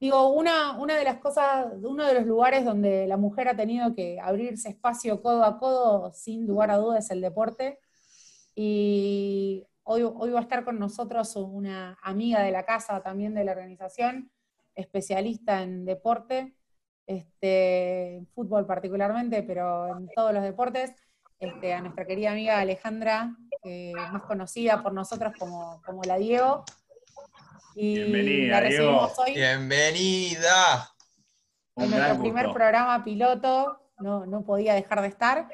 digo, una, una de las cosas, uno de los lugares donde la mujer ha tenido que abrirse espacio codo a codo, sin lugar a dudas, es el deporte. Y hoy, hoy va a estar con nosotros una amiga de la casa también de la organización, especialista en deporte, este, en fútbol particularmente, pero en todos los deportes, este, a nuestra querida amiga Alejandra, más conocida por nosotros como, como la Diego. Y Bienvenida, la Diego. Hoy Bienvenida. En nuestro primer programa piloto, no, no podía dejar de estar,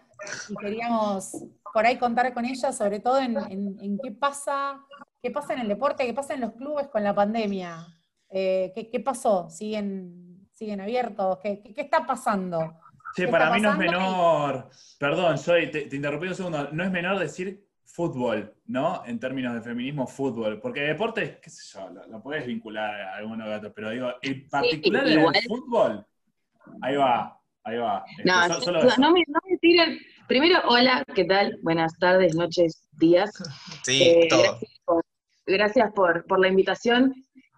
y queríamos por ahí contar con ella, sobre todo en, en, qué pasa, qué pasa en el deporte, qué pasa en los clubes con la pandemia. Eh, ¿qué, ¿qué, pasó? ¿Siguen, siguen abiertos? ¿Qué, qué, está pasando? Sí, para mí no es menor, perdón, soy, te, te, interrumpí un segundo, no es menor decir fútbol, ¿no? En términos de feminismo, fútbol, porque deporte, qué sé yo, lo, puedes vincular a algunos gatos, pero digo, en particular en el fútbol, ahí va, ahí va. No, este, no, me, no, me, tiren, primero, hola, ¿qué tal? Buenas tardes, noches, días. Sí, eh, todo. Gracias, por, gracias por, por la invitación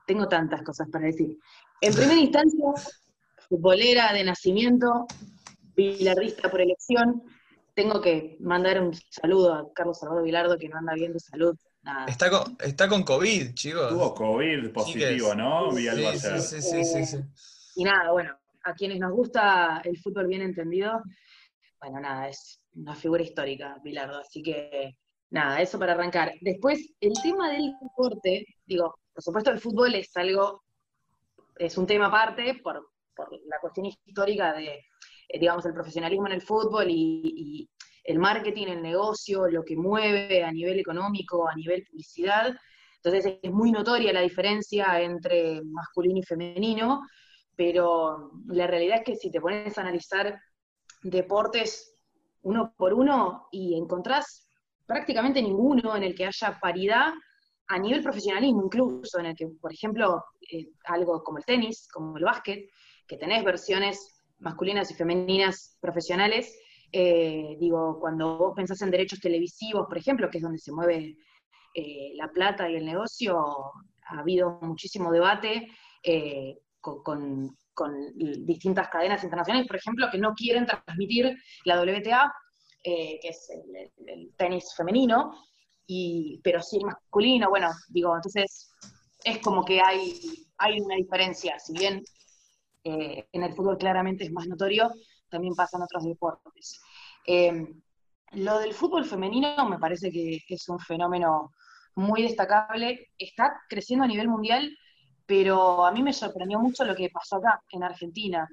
tengo tantas cosas para decir. En primera instancia, futbolera de nacimiento, bilardista por elección, tengo que mandar un saludo a Carlos Salvador Vilardo, que no anda bien de salud. Está, con, está con COVID, chicos. Tuvo COVID positivo, ¿no? Sí, sí, sí, sí, sí, Y nada, bueno, a quienes nos gusta el fútbol bien entendido, bueno, nada, es una figura histórica, Bilardo, así que nada, eso para arrancar. Después, el tema del deporte, digo, por supuesto, el fútbol es algo, es un tema aparte por, la cuestión histórica de, digamos, el profesionalismo en el fútbol y, el marketing, el negocio, lo que mueve a nivel económico, a nivel publicidad. Entonces es muy notoria la diferencia entre masculino y femenino, pero la realidad es que si te pones a analizar deportes uno por uno y encontrás prácticamente ninguno en el que haya paridad a nivel profesionalismo incluso, en el que, por ejemplo, eh, algo como el tenis, como el básquet, que tenés versiones masculinas y femeninas profesionales, eh, digo, cuando vos pensás en derechos televisivos, por ejemplo, que es donde se mueve eh, la plata y el negocio, ha habido muchísimo debate con, distintas cadenas internacionales, por ejemplo, que no quieren transmitir la WTA, que es el tenis femenino, pero sí masculino, bueno, digo, entonces es como que hay, hay una diferencia, si bien eh, en el fútbol claramente es más notorio, también pasa en otros deportes. Em, lo del fútbol femenino me parece que es un fenómeno muy destacable, está creciendo a nivel mundial, pero a mí me sorprendió mucho lo que pasó acá, en Argentina.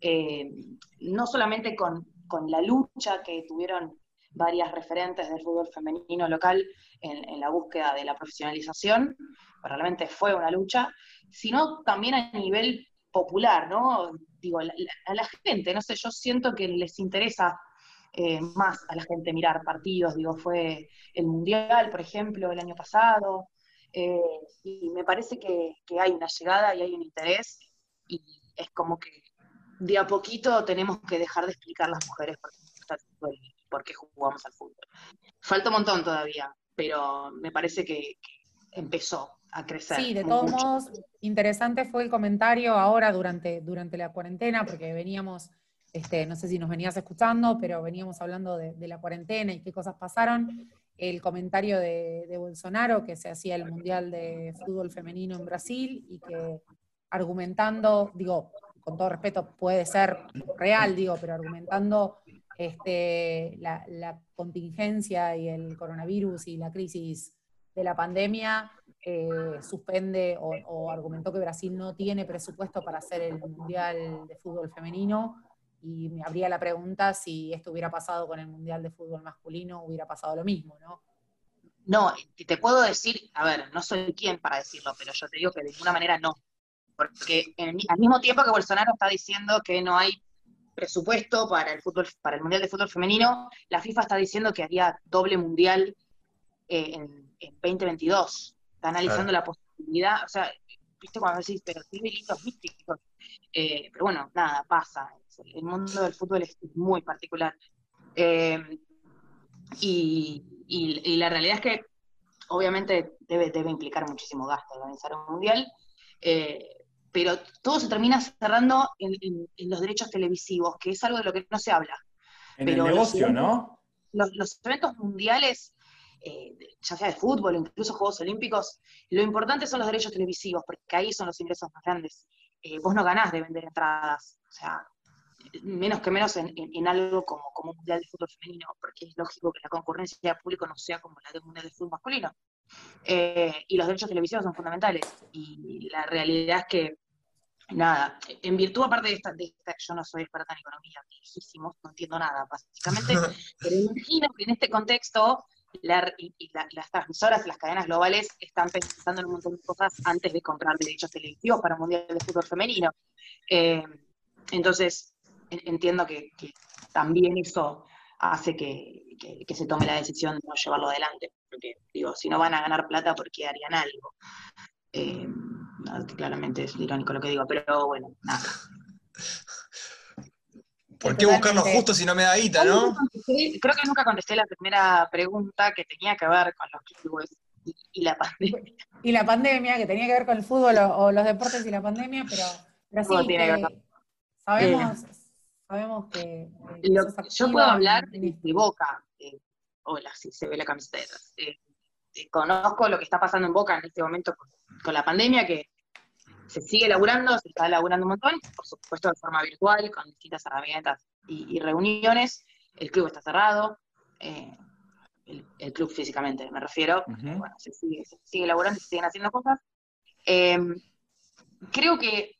Em, no solamente con, con, la lucha que tuvieron varias referentes del fútbol femenino local en, la búsqueda de la profesionalización, realmente fue una lucha, sino también a nivel popular, ¿no? Digo, a la gente, no sé, yo siento que les interesa eh, más a la gente mirar partidos, digo, fue el Mundial, por ejemplo, el año pasado, eh, y me parece que, hay una llegada y hay un interés, y es como que de a poquito tenemos que dejar de explicar las mujeres por qué por qué jugamos al fútbol. Falta un montón todavía, pero me parece que, empezó a crecer. Sí, de todos modos, interesante fue el comentario ahora durante, durante la cuarentena, porque veníamos, este, no sé si nos venías escuchando, pero veníamos hablando de, la cuarentena y qué cosas pasaron. El comentario de, de, Bolsonaro, que se hacía el Mundial de Fútbol Femenino en Brasil y que argumentando, digo, con todo respeto, puede ser real, digo, pero argumentando este, la, contingencia y el coronavirus y la crisis de la pandemia, eh, suspende o, argumentó que Brasil no tiene presupuesto para hacer el Mundial de Fútbol Femenino y me habría la pregunta si esto hubiera pasado con el Mundial de Fútbol Masculino, hubiera pasado lo mismo, ¿no? No, te puedo decir, a ver, no soy quien para decirlo, pero yo te digo que de ninguna manera no. Porque al mismo tiempo que Bolsonaro está diciendo que no hay presupuesto para el fútbol, para el Mundial de Fútbol Femenino, la FIFA está diciendo que haría doble mundial eh, en, 2022. Está analizando la posibilidad, o sea, viste cuando decís, pero tiene delitos místicos. Eh, pero bueno, nada, pasa. El mundo del fútbol es muy particular. Eh, y, la realidad es que obviamente debe, debe implicar muchísimo gasto organizar un mundial, pero todo se termina cerrando en, en- en los derechos televisivos, que es algo de lo que no se habla. En Pero el los negocio, ¿no? Los, los eventos mundiales, eh, ya sea de fútbol incluso Juegos Olímpicos, lo importante son los derechos televisivos, porque ahí son los ingresos más grandes. Eh, vos no ganás de vender entradas, o sea, menos que menos en, en- en algo como, como un Mundial de Fútbol Femenino, porque es lógico que la concurrencia de público no sea como la de un Mundial de Fútbol Masculino. Eh, y los derechos televisivos son fundamentales. Y la realidad es que, nada, en virtud aparte de esta, de esta yo no soy experta en economía, no entiendo nada, básicamente, pero imagino que en este contexto la- y, y la- las transmisoras las cadenas globales están pensando en un montón de cosas antes de comprar derechos televisivos para un Mundial de Fútbol Femenino. Eh, entonces, en- entiendo que, también eso hace que, se tome la decisión de no llevarlo adelante, porque digo, si no van a ganar plata, ¿por qué harían algo? Eh, claramente es irónico lo que digo, pero bueno, nada. ¿Por qué buscar lo Totalmente. justo si no me da guita, no? contesté- creo que nunca contesté la primera pregunta que tenía que ver con los clubes y, y la pandemia. Y la pandemia, que tenía que ver con el fútbol o, o los deportes y la pandemia, pero, pero Todo sí, tiene que que ver. sabemos, sabemos que, que Lo- sos yo puedo hablar de, Boca. eh, hola, si se ve la camiseta. Eh, eh, conozco lo que está pasando en Boca en este momento con, con la pandemia, que se sigue laburando, se está laburando un montón, por supuesto de forma virtual, con distintas herramientas y, y reuniones. El club está cerrado, eh, el, el club físicamente me refiero, bueno, se sigue, se sigue elaborando, se siguen haciendo cosas. Eh, creo que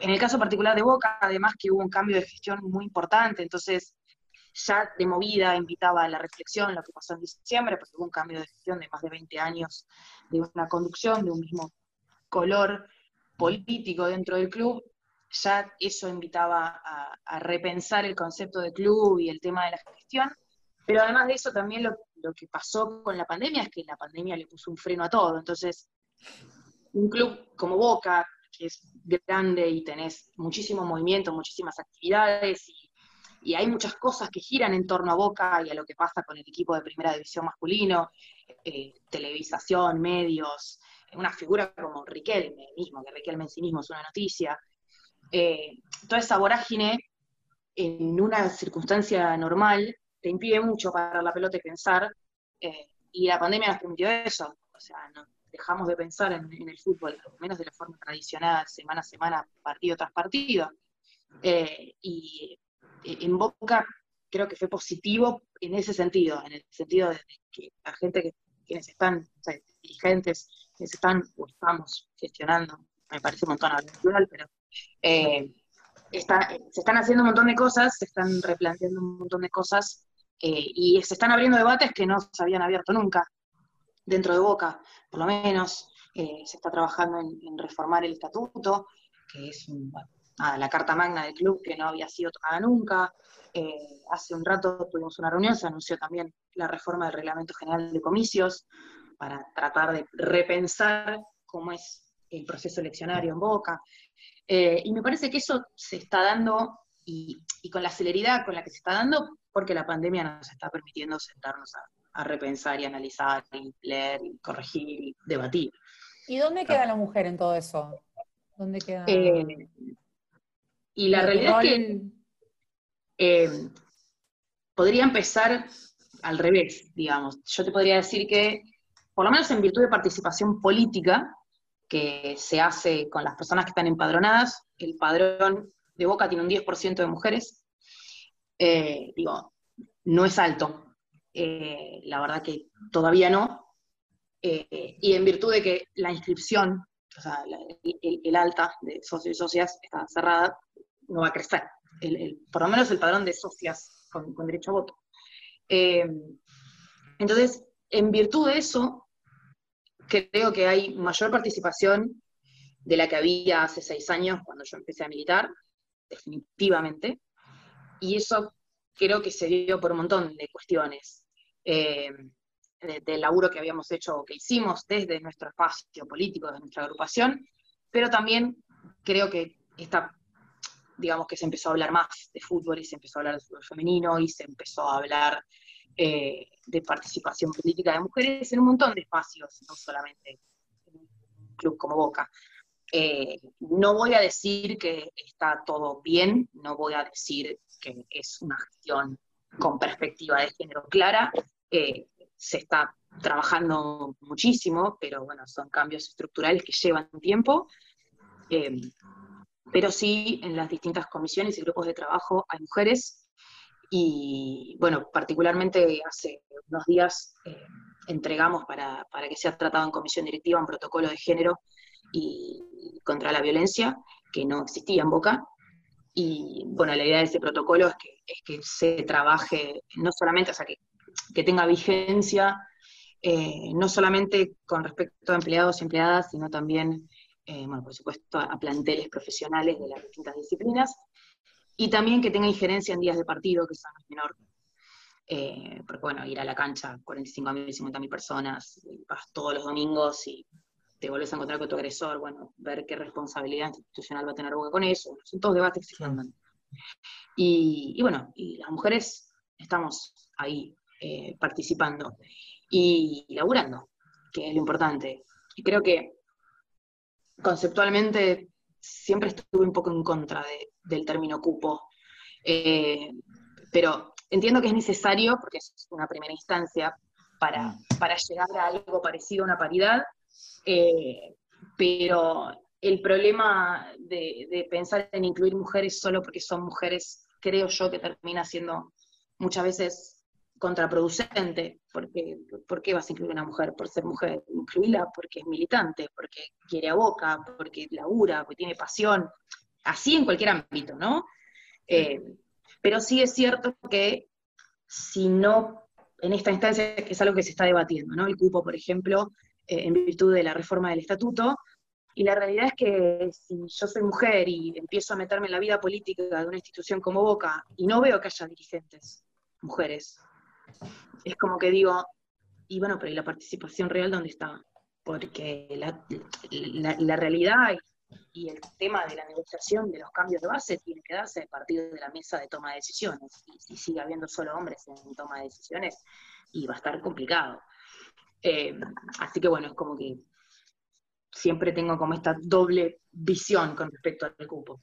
en el caso particular de Boca, además que hubo un cambio de gestión muy importante, entonces ya de movida invitaba a la reflexión lo que pasó en diciembre, porque hubo un cambio de gestión de más de 20 años de una conducción, de un mismo color político dentro del club, ya eso invitaba a, repensar el concepto de club y el tema de la gestión, pero además de eso también lo, que pasó con la pandemia es que la pandemia le puso un freno a todo, entonces un club como Boca, que es grande y tenés muchísimo movimiento, muchísimas actividades y, y hay muchas cosas que giran en torno a Boca y a lo que pasa con el equipo de primera división masculino, eh, televisación, medios, una figura como Riquelme mismo, que Riquelme en sí mismo es una noticia. Eh, toda esa vorágine en una circunstancia normal te impide mucho parar la pelota y pensar, eh, y la pandemia nos permitió eso, o sea, no, dejamos de pensar en, en el fútbol, menos de la forma tradicional, semana a semana, partido tras partido. Eh, y en Boca creo que fue positivo en ese sentido, en el sentido de que la gente que quienes están, o sea, dirigentes, quienes están o estamos gestionando, me parece un montón hablar pero eh, está- se están haciendo un montón de cosas, se están replanteando un montón de cosas eh, y se están abriendo debates que no se habían abierto nunca dentro de Boca, por lo menos. Eh, se está trabajando en, reformar el estatuto, que es la carta magna del club que no había sido tocada nunca. Hace un rato tuvimos una reunión, se anunció también la reforma del Reglamento General de Comicios para tratar de repensar cómo es el proceso eleccionario en Boca. Eh, y me parece que eso se está dando, y, y con la celeridad con la que se está dando, porque la pandemia nos está permitiendo sentarnos a, a repensar y analizar, y leer, y corregir, y debatir. ¿Y dónde queda la mujer en todo eso? ¿Dónde queda? Eh, y la realidad es que eh, podría empezar al revés, digamos. Yo te podría decir que, por lo menos en virtud de participación política, que se hace con las personas que están empadronadas, el padrón de Boca tiene un 10% de mujeres. Eh, digo, no es alto. Eh, la verdad que todavía no. Eh, y en virtud de que la inscripción, o sea, el, alta de socios y socias está cerrada, no va a crecer. El- por lo menos el padrón de socias con, derecho a voto. Entonces, en virtud de eso, creo que hay mayor participación de la que había hace seis años cuando yo empecé a militar, definitivamente. Y eso creo que se dio por un montón de cuestiones. Eh, de- del laburo que habíamos hecho o que hicimos desde nuestro espacio político, desde nuestra agrupación, pero también creo que esta, digamos que se empezó a hablar más de fútbol y se empezó a hablar de fútbol femenino y se empezó a hablar eh, de participación política de mujeres en un montón de espacios, no solamente en un club como Boca. Eh, no voy a decir que está todo bien, no voy a decir que es una gestión con perspectiva de género clara. Eh, se está trabajando muchísimo, pero bueno, son cambios estructurales que llevan tiempo. Eh, pero sí, en las distintas comisiones y grupos de trabajo hay mujeres. Y bueno, particularmente hace unos días eh, entregamos para, para, que sea tratado en comisión directiva un protocolo de género y contra la violencia que no existía en Boca. Y bueno, la idea de ese protocolo es que, es que se trabaje no solamente, o sea, que, que tenga vigencia, eh, no solamente con respecto a empleados y empleadas, sino también, eh, bueno, por supuesto, a planteles profesionales de las distintas disciplinas, y también que tenga injerencia en días de partido, que son menor. Eh, porque bueno, ir a la cancha, 45.000, 50.000 personas, vas todos los domingos y te vuelves a encontrar con tu agresor, bueno, ver qué responsabilidad institucional va a tener Boca con eso, son todos debates que se mandan. Y, y, bueno, y las mujeres estamos ahí eh, participando y laburando, que es lo importante. Y creo que conceptualmente siempre estuve un poco en contra de, del término cupo, eh, pero entiendo que es necesario, porque es una primera instancia, para, Mm. para llegar a algo parecido a una paridad, eh, pero el problema de, de, pensar en incluir mujeres solo porque son mujeres, creo yo que termina siendo muchas veces contraproducente, porque ¿por qué vas a incluir a una mujer por ser mujer? Incluirla porque es militante, porque quiere a boca, porque labura, porque tiene pasión, así en cualquier ámbito, ¿no? Eh, pero sí es cierto que si no, en esta instancia, es algo que se está debatiendo, ¿no? El cupo, por ejemplo, eh, en virtud de la reforma del estatuto, y la realidad es que si yo soy mujer y empiezo a meterme en la vida política de una institución como Boca y no veo que haya dirigentes mujeres, es como que digo, y bueno, pero ¿y la participación real dónde está? Porque la, la, la realidad y el tema de la negociación de los cambios de base tiene que darse a partir de la mesa de toma de decisiones. Y si sigue habiendo solo hombres en toma de decisiones, y va a estar complicado. Eh, así que bueno, es como que siempre tengo como esta doble visión con respecto al cupo.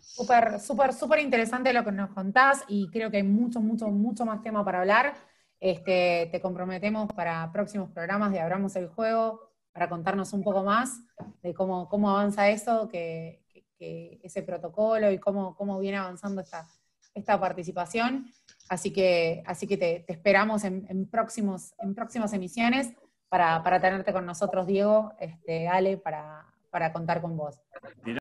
Súper, súper, súper interesante lo que nos contás y creo que hay mucho, mucho, mucho más tema para hablar. Este, te comprometemos para próximos programas de Abramos el Juego, para contarnos un poco más de cómo, cómo avanza eso, que, ese protocolo y cómo, cómo viene avanzando esta, esta participación. Así que, así que te, esperamos en, en, próximos, en próximas emisiones para, para tenerte con nosotros, Diego, este, Ale, para, para contar con vos.